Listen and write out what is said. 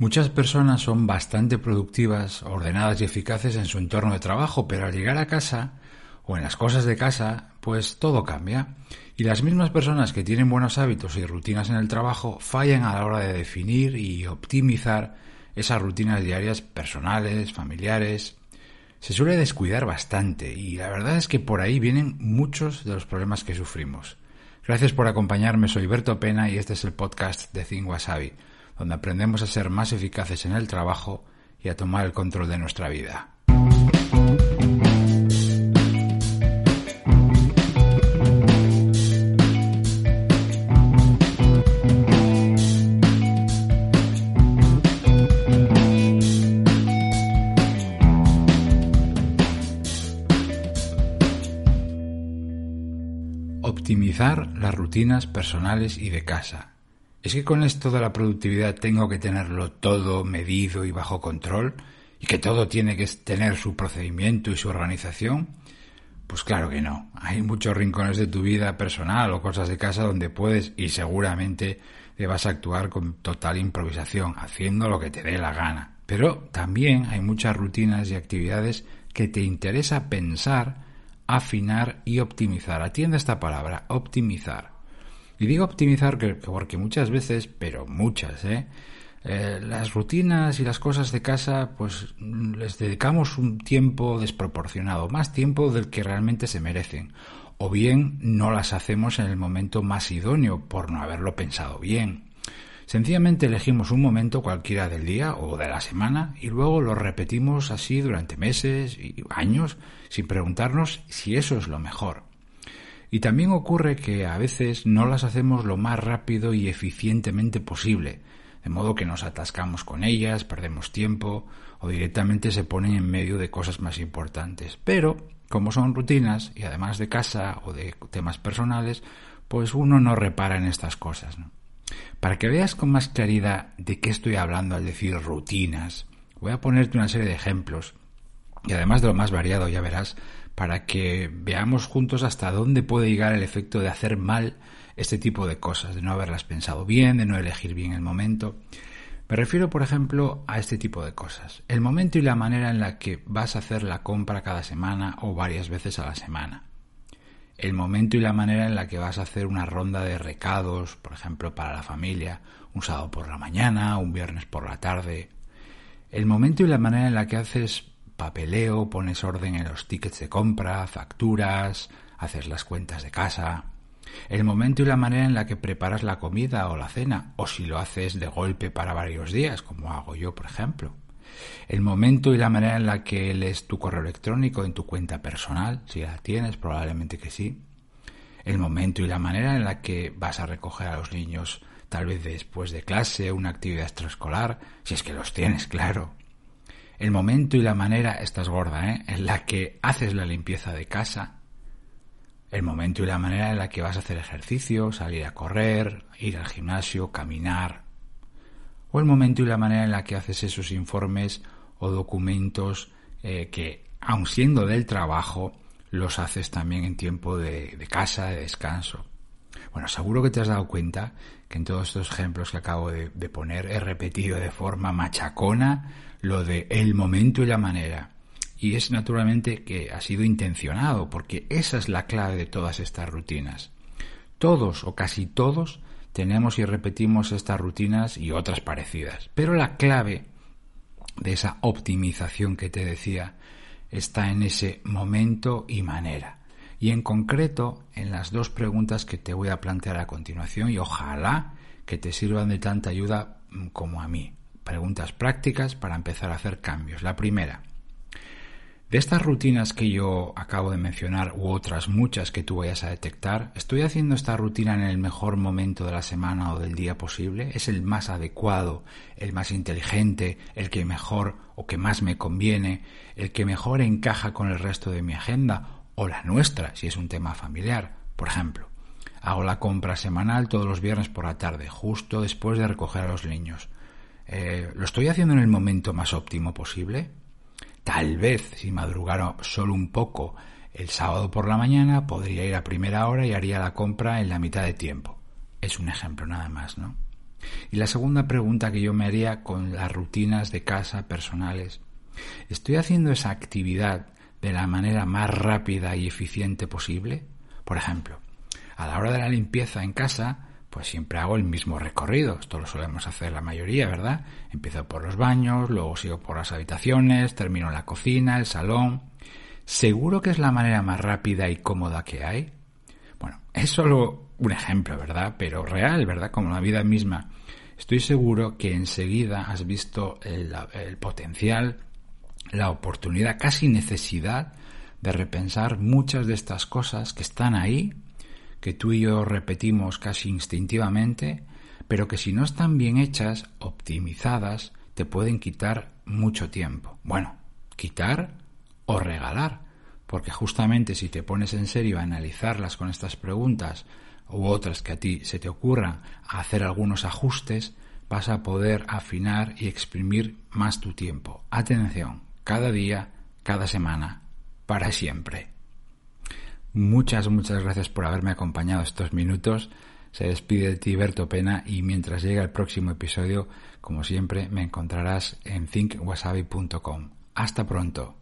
Muchas personas son bastante productivas, ordenadas y eficaces en su entorno de trabajo, pero al llegar a casa o en las cosas de casa, pues todo cambia. Y las mismas personas que tienen buenos hábitos y rutinas en el trabajo fallan a la hora de definir y optimizar esas rutinas diarias personales, familiares. Se suele descuidar bastante y la verdad es que por ahí vienen muchos de los problemas que sufrimos. Gracias por acompañarme, soy Berto Pena y este es el podcast de Think Wasabi donde aprendemos a ser más eficaces en el trabajo y a tomar el control de nuestra vida. Optimizar las rutinas personales y de casa ¿Es que con esto de la productividad tengo que tenerlo todo medido y bajo control? ¿Y que todo tiene que tener su procedimiento y su organización? Pues claro que no. Hay muchos rincones de tu vida personal o cosas de casa donde puedes y seguramente debas actuar con total improvisación, haciendo lo que te dé la gana. Pero también hay muchas rutinas y actividades que te interesa pensar, afinar y optimizar. Atiende esta palabra, optimizar. Y digo optimizar porque muchas veces, pero muchas, ¿eh? ¿eh? las rutinas y las cosas de casa, pues les dedicamos un tiempo desproporcionado, más tiempo del que realmente se merecen. O bien no las hacemos en el momento más idóneo por no haberlo pensado bien. Sencillamente elegimos un momento cualquiera del día o de la semana y luego lo repetimos así durante meses y años sin preguntarnos si eso es lo mejor. Y también ocurre que a veces no las hacemos lo más rápido y eficientemente posible, de modo que nos atascamos con ellas, perdemos tiempo o directamente se ponen en medio de cosas más importantes. Pero, como son rutinas y además de casa o de temas personales, pues uno no repara en estas cosas. Para que veas con más claridad de qué estoy hablando al decir rutinas, voy a ponerte una serie de ejemplos y además de lo más variado, ya verás, para que veamos juntos hasta dónde puede llegar el efecto de hacer mal este tipo de cosas, de no haberlas pensado bien, de no elegir bien el momento. Me refiero, por ejemplo, a este tipo de cosas. El momento y la manera en la que vas a hacer la compra cada semana o varias veces a la semana. El momento y la manera en la que vas a hacer una ronda de recados, por ejemplo, para la familia, un sábado por la mañana, un viernes por la tarde. El momento y la manera en la que haces papeleo, pones orden en los tickets de compra, facturas, haces las cuentas de casa, el momento y la manera en la que preparas la comida o la cena, o si lo haces de golpe para varios días, como hago yo, por ejemplo. El momento y la manera en la que lees tu correo electrónico en tu cuenta personal, si la tienes, probablemente que sí. El momento y la manera en la que vas a recoger a los niños, tal vez después de clase, una actividad extraescolar, si es que los tienes, claro el momento y la manera, estás gorda, ¿eh? en la que haces la limpieza de casa, el momento y la manera en la que vas a hacer ejercicio, salir a correr, ir al gimnasio, caminar, o el momento y la manera en la que haces esos informes o documentos eh, que, aun siendo del trabajo, los haces también en tiempo de, casa, de descanso. Bueno, seguro que te has dado cuenta que en todos estos ejemplos que acabo de poner he repetido de forma machacona lo de el momento y la manera. Y es naturalmente que ha sido intencionado, porque esa es la clave de todas estas rutinas. Todos o casi todos tenemos y repetimos estas rutinas y otras parecidas. Pero la clave de esa optimización que te decía está en ese momento y manera. Y en concreto en las dos preguntas que te voy a plantear a continuación y ojalá que te sirvan de tanta ayuda como a mí preguntas prácticas para empezar a hacer cambios. La primera, de estas rutinas que yo acabo de mencionar u otras muchas que tú vayas a detectar, ¿estoy haciendo esta rutina en el mejor momento de la semana o del día posible? ¿Es el más adecuado, el más inteligente, el que mejor o que más me conviene, el que mejor encaja con el resto de mi agenda o la nuestra si es un tema familiar? Por ejemplo, hago la compra semanal todos los viernes por la tarde, justo después de recoger a los niños. Eh, ¿Lo estoy haciendo en el momento más óptimo posible? Tal vez, si madrugara solo un poco el sábado por la mañana, podría ir a primera hora y haría la compra en la mitad de tiempo. Es un ejemplo nada más, ¿no? Y la segunda pregunta que yo me haría con las rutinas de casa personales. ¿Estoy haciendo esa actividad de la manera más rápida y eficiente posible? Por ejemplo, a la hora de la limpieza en casa, pues siempre hago el mismo recorrido. Esto lo solemos hacer la mayoría, ¿verdad? Empiezo por los baños, luego sigo por las habitaciones, termino la cocina, el salón. ¿Seguro que es la manera más rápida y cómoda que hay? Bueno, es solo un ejemplo, ¿verdad? Pero real, ¿verdad? Como la vida misma. Estoy seguro que enseguida has visto el, el potencial, la oportunidad, casi necesidad de repensar muchas de estas cosas que están ahí que tú y yo repetimos casi instintivamente, pero que si no están bien hechas, optimizadas, te pueden quitar mucho tiempo. Bueno, quitar o regalar, porque justamente si te pones en serio a analizarlas con estas preguntas u otras que a ti se te ocurran, a hacer algunos ajustes, vas a poder afinar y exprimir más tu tiempo. Atención, cada día, cada semana, para siempre. Muchas, muchas gracias por haberme acompañado estos minutos. Se despide de ti Berto Pena y mientras llega el próximo episodio, como siempre, me encontrarás en thinkwasabi.com. Hasta pronto.